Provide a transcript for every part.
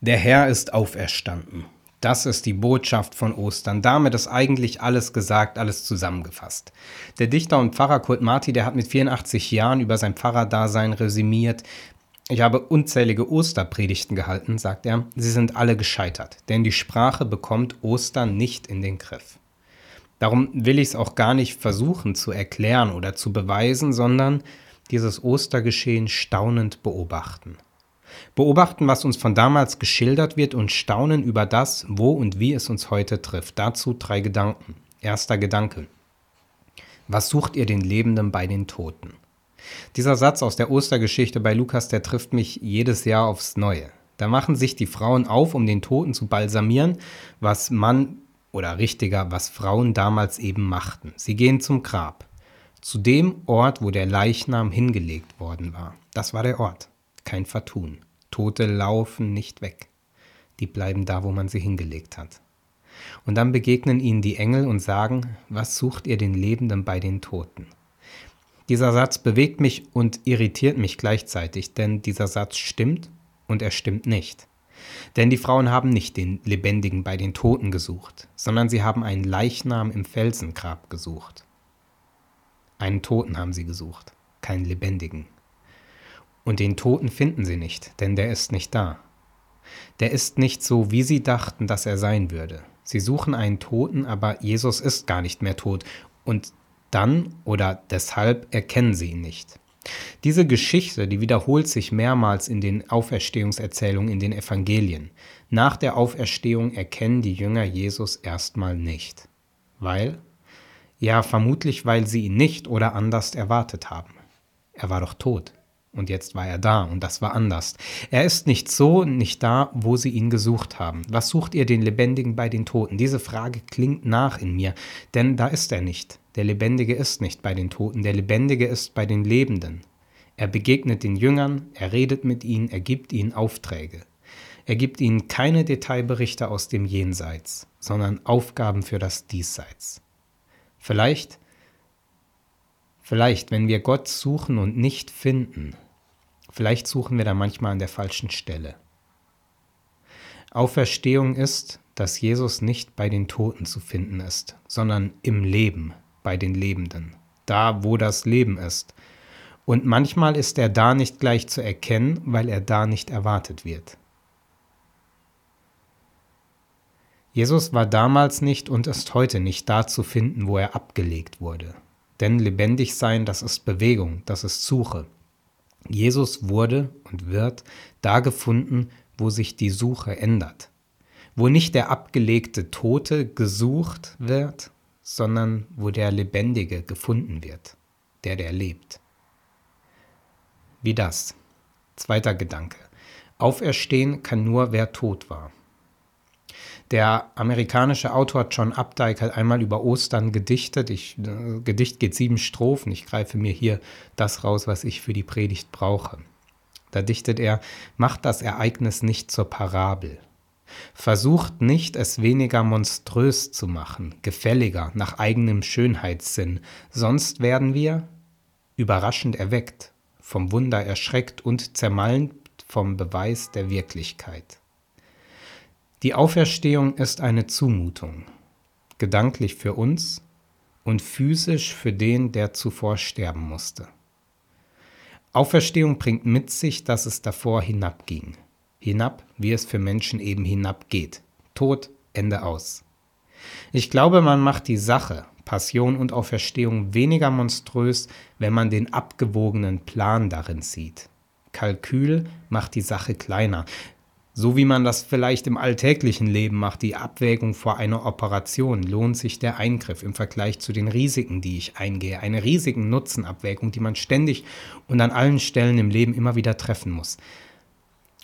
Der Herr ist auferstanden. Das ist die Botschaft von Ostern. Damit ist eigentlich alles gesagt, alles zusammengefasst. Der Dichter und Pfarrer Kurt Marti, der hat mit 84 Jahren über sein Pfarrerdasein resümiert. Ich habe unzählige Osterpredigten gehalten, sagt er. Sie sind alle gescheitert, denn die Sprache bekommt Ostern nicht in den Griff. Darum will ich es auch gar nicht versuchen zu erklären oder zu beweisen, sondern dieses Ostergeschehen staunend beobachten. Beobachten, was uns von damals geschildert wird und staunen über das, wo und wie es uns heute trifft. Dazu drei Gedanken. Erster Gedanke. Was sucht ihr den Lebenden bei den Toten? Dieser Satz aus der Ostergeschichte bei Lukas, der trifft mich jedes Jahr aufs Neue. Da machen sich die Frauen auf, um den Toten zu balsamieren, was Mann oder richtiger, was Frauen damals eben machten. Sie gehen zum Grab, zu dem Ort, wo der Leichnam hingelegt worden war. Das war der Ort, kein Vertun. Tote laufen nicht weg. Die bleiben da, wo man sie hingelegt hat. Und dann begegnen ihnen die Engel und sagen, was sucht ihr den Lebenden bei den Toten? Dieser Satz bewegt mich und irritiert mich gleichzeitig, denn dieser Satz stimmt und er stimmt nicht. Denn die Frauen haben nicht den Lebendigen bei den Toten gesucht, sondern sie haben einen Leichnam im Felsengrab gesucht. Einen Toten haben sie gesucht, keinen Lebendigen. Und den Toten finden sie nicht, denn der ist nicht da. Der ist nicht so, wie sie dachten, dass er sein würde. Sie suchen einen Toten, aber Jesus ist gar nicht mehr tot. Und dann oder deshalb erkennen sie ihn nicht. Diese Geschichte, die wiederholt sich mehrmals in den Auferstehungserzählungen in den Evangelien. Nach der Auferstehung erkennen die Jünger Jesus erstmal nicht. Weil? Ja, vermutlich, weil sie ihn nicht oder anders erwartet haben. Er war doch tot. Und jetzt war er da und das war anders. Er ist nicht so, nicht da, wo sie ihn gesucht haben. Was sucht ihr den Lebendigen bei den Toten? Diese Frage klingt nach in mir, denn da ist er nicht. Der Lebendige ist nicht bei den Toten, der Lebendige ist bei den Lebenden. Er begegnet den Jüngern, er redet mit ihnen, er gibt ihnen Aufträge. Er gibt ihnen keine Detailberichte aus dem Jenseits, sondern Aufgaben für das Diesseits. Vielleicht, vielleicht, wenn wir Gott suchen und nicht finden, Vielleicht suchen wir da manchmal an der falschen Stelle. Auferstehung ist, dass Jesus nicht bei den Toten zu finden ist, sondern im Leben, bei den Lebenden, da wo das Leben ist. Und manchmal ist er da nicht gleich zu erkennen, weil er da nicht erwartet wird. Jesus war damals nicht und ist heute nicht da zu finden, wo er abgelegt wurde. Denn lebendig sein, das ist Bewegung, das ist Suche. Jesus wurde und wird da gefunden, wo sich die Suche ändert, wo nicht der abgelegte Tote gesucht wird, sondern wo der Lebendige gefunden wird, der, der lebt. Wie das? Zweiter Gedanke. Auferstehen kann nur, wer tot war. Der amerikanische Autor John Updike hat einmal über Ostern gedichtet. Ich, äh, Gedicht geht sieben Strophen. Ich greife mir hier das raus, was ich für die Predigt brauche. Da dichtet er, macht das Ereignis nicht zur Parabel. Versucht nicht, es weniger monströs zu machen, gefälliger, nach eigenem Schönheitssinn, sonst werden wir überraschend erweckt, vom Wunder erschreckt und zermalmt vom Beweis der Wirklichkeit. Die Auferstehung ist eine Zumutung, gedanklich für uns und physisch für den, der zuvor sterben musste. Auferstehung bringt mit sich, dass es davor hinabging. Hinab, wie es für Menschen eben hinabgeht. Tod, Ende aus. Ich glaube, man macht die Sache, Passion und Auferstehung weniger monströs, wenn man den abgewogenen Plan darin sieht. Kalkül macht die Sache kleiner. So wie man das vielleicht im alltäglichen Leben macht, die Abwägung vor einer Operation, lohnt sich der Eingriff im Vergleich zu den Risiken, die ich eingehe. Eine riesigen Nutzenabwägung, die man ständig und an allen Stellen im Leben immer wieder treffen muss.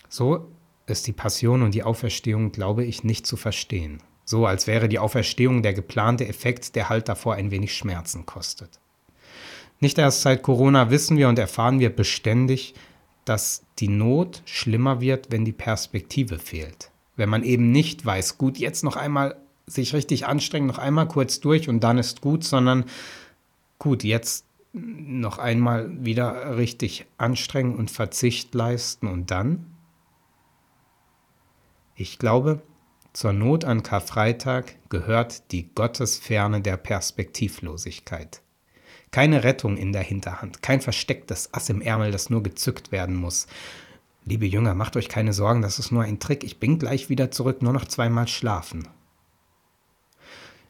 So ist die Passion und die Auferstehung, glaube ich, nicht zu verstehen. So als wäre die Auferstehung der geplante Effekt, der halt davor ein wenig Schmerzen kostet. Nicht erst seit Corona wissen wir und erfahren wir beständig, dass die Not schlimmer wird, wenn die Perspektive fehlt. Wenn man eben nicht weiß, gut, jetzt noch einmal sich richtig anstrengen, noch einmal kurz durch und dann ist gut, sondern gut, jetzt noch einmal wieder richtig anstrengen und Verzicht leisten und dann? Ich glaube, zur Not an Karfreitag gehört die Gottesferne der Perspektivlosigkeit. Keine Rettung in der Hinterhand, kein verstecktes Ass im Ärmel, das nur gezückt werden muss. Liebe Jünger, macht euch keine Sorgen, das ist nur ein Trick. Ich bin gleich wieder zurück, nur noch zweimal schlafen.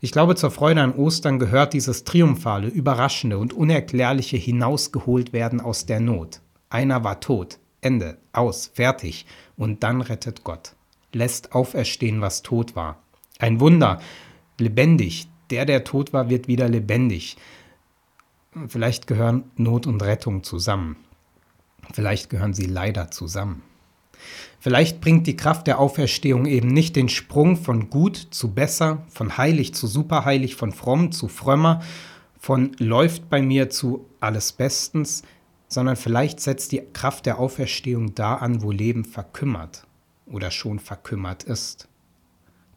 Ich glaube, zur Freude an Ostern gehört dieses triumphale, überraschende und unerklärliche Hinausgeholt werden aus der Not. Einer war tot, Ende, aus, fertig, und dann rettet Gott, lässt auferstehen, was tot war. Ein Wunder, lebendig, der, der tot war, wird wieder lebendig. Vielleicht gehören Not und Rettung zusammen. Vielleicht gehören sie leider zusammen. Vielleicht bringt die Kraft der Auferstehung eben nicht den Sprung von gut zu besser, von heilig zu superheilig, von fromm zu frömmer, von läuft bei mir zu alles bestens, sondern vielleicht setzt die Kraft der Auferstehung da an, wo Leben verkümmert oder schon verkümmert ist.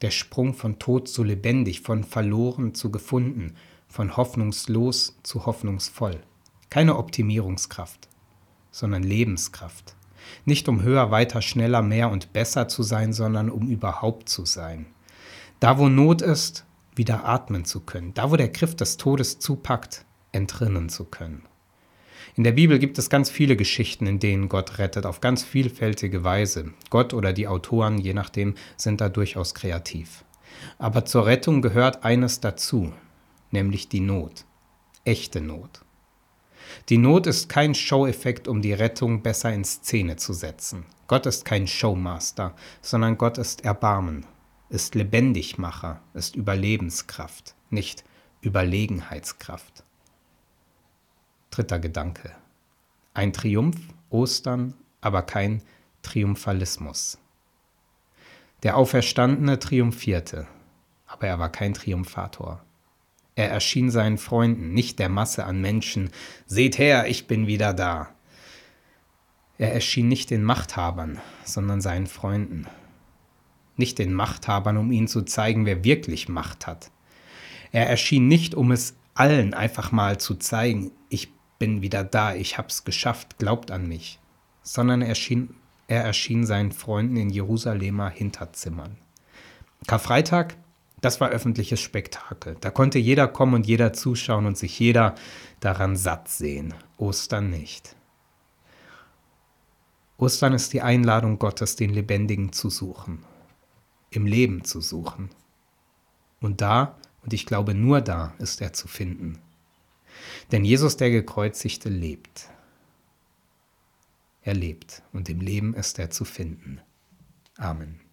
Der Sprung von Tod zu lebendig, von verloren zu gefunden, von hoffnungslos zu hoffnungsvoll. Keine Optimierungskraft, sondern Lebenskraft. Nicht um höher, weiter, schneller, mehr und besser zu sein, sondern um überhaupt zu sein. Da, wo Not ist, wieder atmen zu können. Da, wo der Griff des Todes zupackt, entrinnen zu können. In der Bibel gibt es ganz viele Geschichten, in denen Gott rettet, auf ganz vielfältige Weise. Gott oder die Autoren, je nachdem, sind da durchaus kreativ. Aber zur Rettung gehört eines dazu, nämlich die Not. Echte Not. Die Not ist kein Show-Effekt, um die Rettung besser in Szene zu setzen. Gott ist kein Showmaster, sondern Gott ist Erbarmen, ist Lebendigmacher, ist Überlebenskraft, nicht Überlegenheitskraft. Dritter Gedanke. Ein Triumph, Ostern, aber kein Triumphalismus. Der Auferstandene triumphierte, aber er war kein Triumphator. Er erschien seinen Freunden, nicht der Masse an Menschen. Seht her, ich bin wieder da. Er erschien nicht den Machthabern, sondern seinen Freunden. Nicht den Machthabern, um ihnen zu zeigen, wer wirklich Macht hat. Er erschien nicht, um es allen einfach mal zu zeigen, ich bin wieder da, ich hab's geschafft, glaubt an mich, sondern er erschien, er erschien seinen Freunden in Jerusalemer Hinterzimmern. Karfreitag das war öffentliches Spektakel. Da konnte jeder kommen und jeder zuschauen und sich jeder daran satt sehen. Ostern nicht. Ostern ist die Einladung Gottes, den Lebendigen zu suchen, im Leben zu suchen. Und da, und ich glaube nur da, ist er zu finden. Denn Jesus, der gekreuzigte, lebt. Er lebt und im Leben ist er zu finden. Amen.